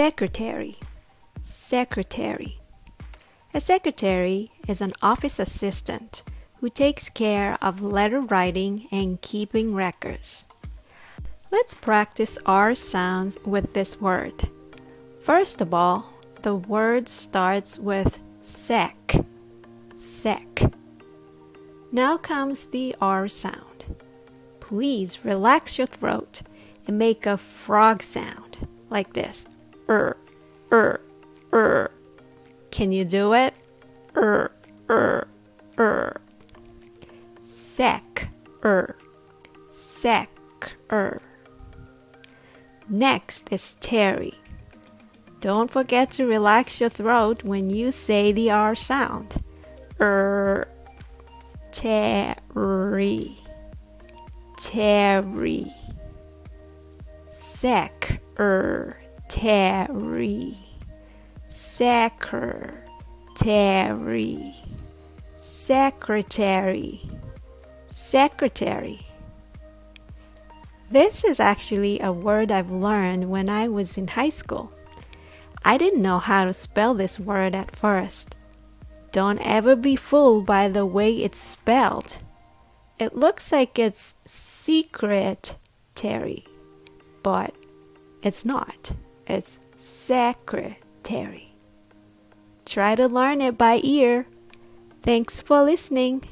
Secretary. Secretary. A secretary is an office assistant who takes care of letter writing and keeping records. Let's practice R sounds with this word. First of all, the word starts with sec. Sec. Now comes the R sound. Please relax your throat and make a frog sound like this. Er, er, er. Can you do it? Er, er, er. Sec, er. Sec, er. Next is Terry. Don't forget to relax your throat when you say the R sound. Er, Terry, Terry, secretary, secretary, secretary, secretary. This is actually a word I've learned when I was in high school. I didn't know how to spell this word at first. Don't ever be fooled by the way it's spelled. It looks like it's secretary, but it's not. It's secretary. Try to learn it by ear. Thanks for listening.